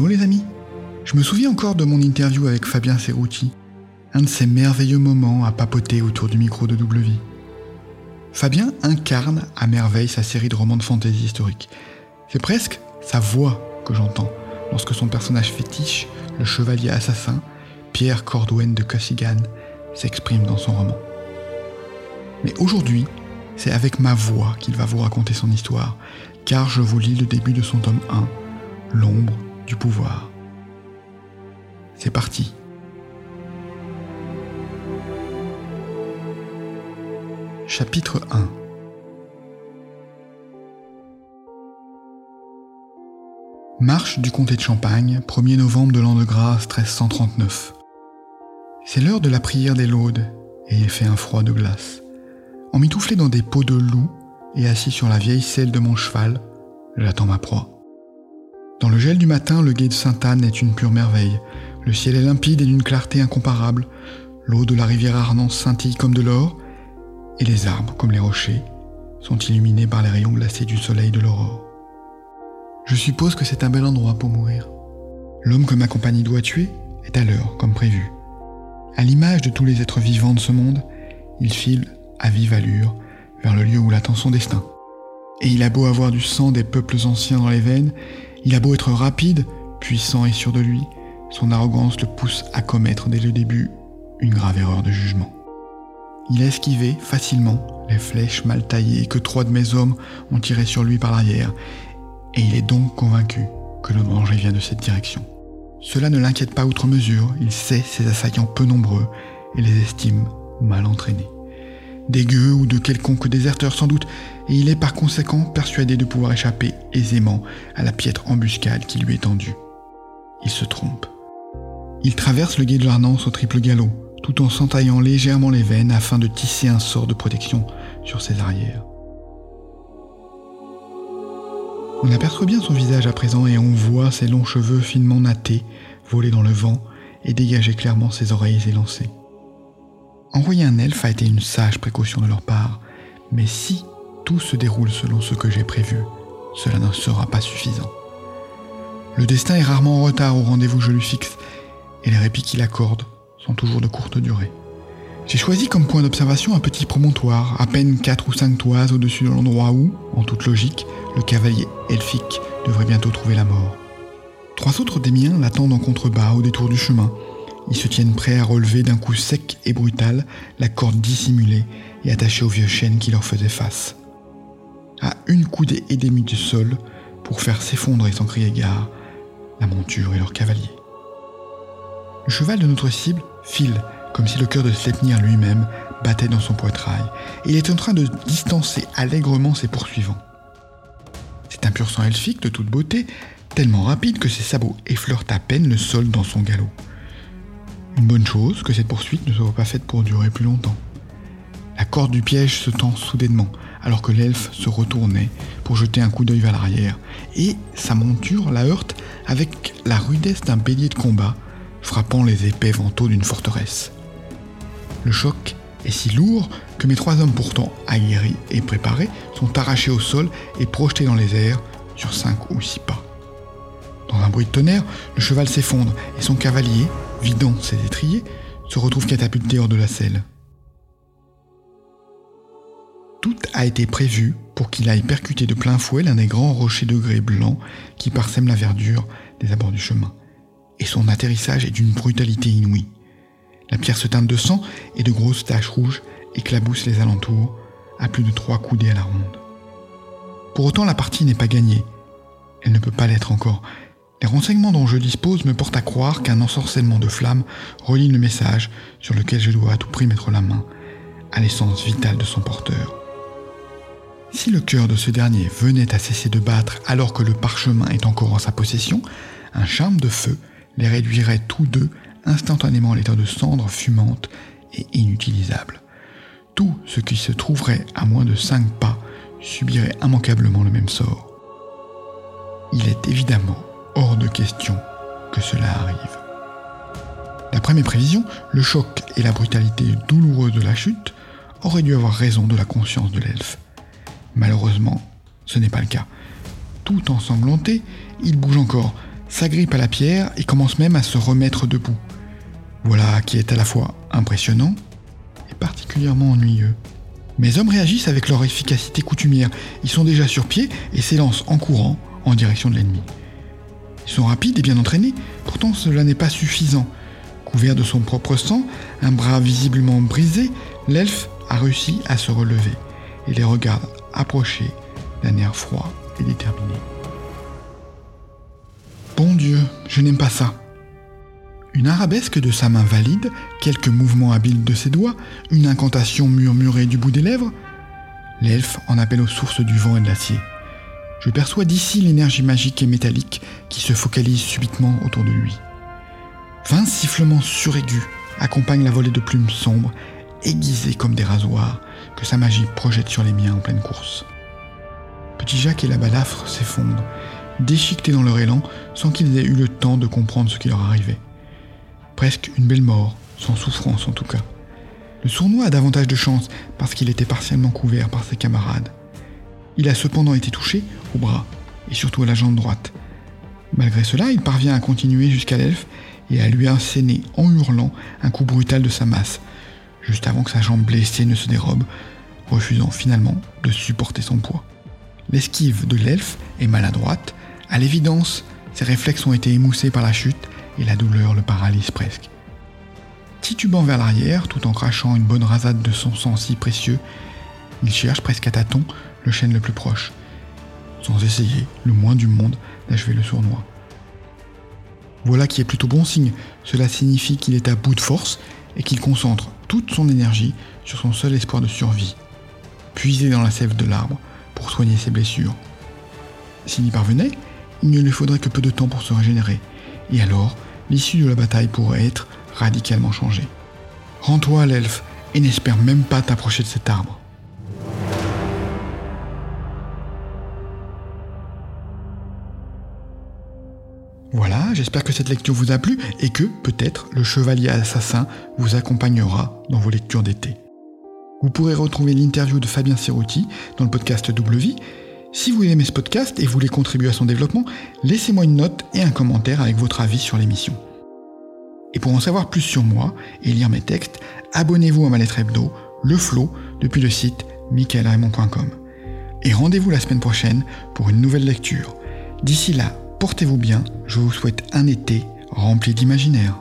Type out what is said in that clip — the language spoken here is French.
Allô les amis? Je me souviens encore de mon interview avec Fabien Cerruti, un de ces merveilleux moments à papoter autour du micro de double vie. Fabien incarne à merveille sa série de romans de fantasy historique. C'est presque sa voix que j'entends lorsque son personnage fétiche, le chevalier assassin, Pierre Cordouenne de Cossigan, s'exprime dans son roman. Mais aujourd'hui, c'est avec ma voix qu'il va vous raconter son histoire, car je vous lis le début de son tome 1, L'ombre pouvoir. C'est parti. Chapitre 1 Marche du comté de Champagne, 1er novembre de l'an de grâce 1339. C'est l'heure de la prière des laudes, et il fait un froid de glace. Emmitouflé dans des peaux de loup et assis sur la vieille selle de mon cheval, j'attends ma proie. Dans le gel du matin, le guet de Sainte-Anne est une pure merveille. Le ciel est limpide et d'une clarté incomparable. L'eau de la rivière Arnance scintille comme de l'or, et les arbres, comme les rochers, sont illuminés par les rayons glacés du soleil de l'aurore. Je suppose que c'est un bel endroit pour mourir. L'homme que ma compagnie doit tuer est à l'heure, comme prévu. À l'image de tous les êtres vivants de ce monde, il file à vive allure vers le lieu où l'attend son destin. Et il a beau avoir du sang des peuples anciens dans les veines, il a beau être rapide, puissant et sûr de lui, son arrogance le pousse à commettre dès le début une grave erreur de jugement. Il a esquivé facilement les flèches mal taillées que trois de mes hommes ont tirées sur lui par l'arrière, et il est donc convaincu que le danger vient de cette direction. Cela ne l'inquiète pas outre mesure, il sait ses assaillants peu nombreux et les estime mal entraînés. Des ou de quelconque déserteur sans doute, et il est par conséquent persuadé de pouvoir échapper aisément à la piètre embuscade qui lui est tendue. Il se trompe. Il traverse le guet de l'Arnance au triple galop, tout en s'entaillant légèrement les veines afin de tisser un sort de protection sur ses arrières. On aperçoit bien son visage à présent et on voit ses longs cheveux finement nattés voler dans le vent et dégager clairement ses oreilles élancées. Envoyer un elfe a été une sage précaution de leur part, mais si tout se déroule selon ce que j'ai prévu, cela ne sera pas suffisant. Le destin est rarement en retard au rendez-vous que je lui fixe, et les répits qu'il accorde sont toujours de courte durée. J'ai choisi comme point d'observation un petit promontoire, à peine 4 ou 5 toises au-dessus de l'endroit où, en toute logique, le cavalier elfique devrait bientôt trouver la mort. Trois autres des miens l'attendent en contrebas au détour du chemin. Ils se tiennent prêts à relever d'un coup sec et brutal la corde dissimulée et attachée au vieux chêne qui leur faisait face. À une coudée et demie du sol, pour faire s'effondrer sans crier gare, la monture et leur cavalier. Le cheval de notre cible file comme si le cœur de Sleipnir lui-même battait dans son poitrail, et il est en train de distancer allègrement ses poursuivants. C'est un pur sang elfique de toute beauté, tellement rapide que ses sabots effleurent à peine le sol dans son galop. Une bonne chose que cette poursuite ne soit pas faite pour durer plus longtemps. La corde du piège se tend soudainement, alors que l'elfe se retournait pour jeter un coup d'œil vers l'arrière, et sa monture la heurte avec la rudesse d'un bélier de combat, frappant les épais vantaux d'une forteresse. Le choc est si lourd que mes trois hommes pourtant aguerris et préparés sont arrachés au sol et projetés dans les airs sur cinq ou six pas. Dans un bruit de tonnerre, le cheval s'effondre et son cavalier, vidant ses étriers, se retrouve catapulté hors de la selle. Tout a été prévu pour qu'il aille percuter de plein fouet l'un des grands rochers de grès blanc qui parsèment la verdure des abords du chemin. Et son atterrissage est d'une brutalité inouïe. La pierre se teinte de sang et de grosses taches rouges éclaboussent les alentours à plus de trois coudées à la ronde. Pour autant, la partie n'est pas gagnée. Elle ne peut pas l'être encore. Les renseignements dont je dispose me portent à croire qu'un ensorcellement de flammes relie le message sur lequel je dois à tout prix mettre la main, à l'essence vitale de son porteur. Si le cœur de ce dernier venait à cesser de battre alors que le parchemin est encore en sa possession, un charme de feu les réduirait tous deux instantanément à l'état de cendres fumantes et inutilisables. Tout ce qui se trouverait à moins de cinq pas subirait immanquablement le même sort. Il est évidemment hors de question que cela arrive. D'après mes prévisions, le choc et la brutalité douloureuse de la chute auraient dû avoir raison de la conscience de l'elfe. Malheureusement, ce n'est pas le cas. Tout ensanglanté, il bouge encore, s'agrippe à la pierre et commence même à se remettre debout. Voilà qui est à la fois impressionnant et particulièrement ennuyeux. Mes hommes réagissent avec leur efficacité coutumière. Ils sont déjà sur pied et s'élancent en courant en direction de l'ennemi. Ils sont rapides et bien entraînés, pourtant cela n'est pas suffisant. Couvert de son propre sang, un bras visiblement brisé, l'elfe a réussi à se relever et les regarde approcher d'un air froid et déterminé. Bon Dieu, je n'aime pas ça. Une arabesque de sa main valide, quelques mouvements habiles de ses doigts, une incantation murmurée du bout des lèvres. L'elfe en appelle aux sources du vent et de l'acier. Je perçois d'ici l'énergie magique et métallique qui se focalise subitement autour de lui. Vingt sifflements suraigus accompagnent la volée de plumes sombres, aiguisées comme des rasoirs, que sa magie projette sur les miens en pleine course. Petit Jacques et la balafre s'effondrent, déchiquetés dans leur élan sans qu'ils aient eu le temps de comprendre ce qui leur arrivait. Presque une belle mort, sans souffrance en tout cas. Le sournois a davantage de chance parce qu'il était partiellement couvert par ses camarades. Il a cependant été touché au bras et surtout à la jambe droite. Malgré cela, il parvient à continuer jusqu'à l'elfe et à lui asséner en hurlant un coup brutal de sa masse, juste avant que sa jambe blessée ne se dérobe, refusant finalement de supporter son poids. L'esquive de l'elfe est maladroite à l'évidence, ses réflexes ont été émoussés par la chute et la douleur le paralyse presque. Titubant vers l'arrière, tout en crachant une bonne rasade de son sang si précieux, il cherche presque à tâtons le chêne le plus proche, sans essayer le moins du monde d'achever le sournois. Voilà qui est plutôt bon signe, cela signifie qu'il est à bout de force et qu'il concentre toute son énergie sur son seul espoir de survie, puiser dans la sève de l'arbre pour soigner ses blessures. S'il y parvenait, il ne lui faudrait que peu de temps pour se régénérer, et alors l'issue de la bataille pourrait être radicalement changée. Rends-toi à l'elfe et n'espère même pas t'approcher de cet arbre. Voilà, j'espère que cette lecture vous a plu et que, peut-être, le chevalier assassin vous accompagnera dans vos lectures d'été. Vous pourrez retrouver l'interview de Fabien Ceruti dans le podcast Double si vous aimez ce podcast et voulez contribuer à son développement, laissez-moi une note et un commentaire avec votre avis sur l'émission. Et pour en savoir plus sur moi et lire mes textes, abonnez-vous à ma lettre hebdo, Le Flow, depuis le site michaelraymond.com. Et rendez-vous la semaine prochaine pour une nouvelle lecture. D'ici là, portez-vous bien, je vous souhaite un été rempli d'imaginaire.